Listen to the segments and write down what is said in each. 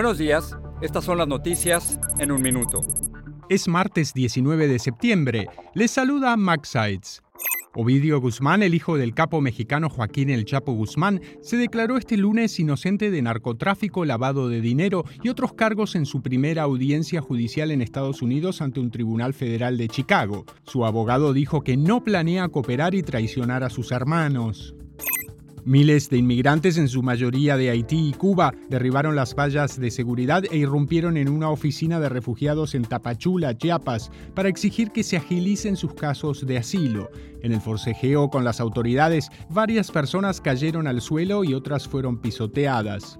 Buenos días, estas son las noticias en un minuto. Es martes 19 de septiembre. Les saluda Max Sides. Ovidio Guzmán, el hijo del capo mexicano Joaquín El Chapo Guzmán, se declaró este lunes inocente de narcotráfico, lavado de dinero y otros cargos en su primera audiencia judicial en Estados Unidos ante un tribunal federal de Chicago. Su abogado dijo que no planea cooperar y traicionar a sus hermanos. Miles de inmigrantes, en su mayoría de Haití y Cuba, derribaron las vallas de seguridad e irrumpieron en una oficina de refugiados en Tapachula, Chiapas, para exigir que se agilicen sus casos de asilo. En el forcejeo con las autoridades, varias personas cayeron al suelo y otras fueron pisoteadas.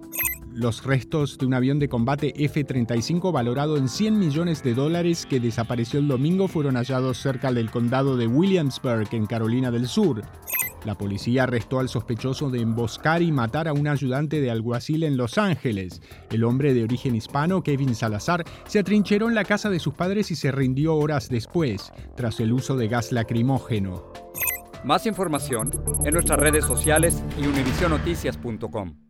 Los restos de un avión de combate F-35 valorado en 100 millones de dólares que desapareció el domingo fueron hallados cerca del condado de Williamsburg, en Carolina del Sur. La policía arrestó al sospechoso de emboscar y matar a un ayudante de alguacil en Los Ángeles. El hombre de origen hispano, Kevin Salazar, se atrincheró en la casa de sus padres y se rindió horas después, tras el uso de gas lacrimógeno. Más información en nuestras redes sociales y univisionoticias.com.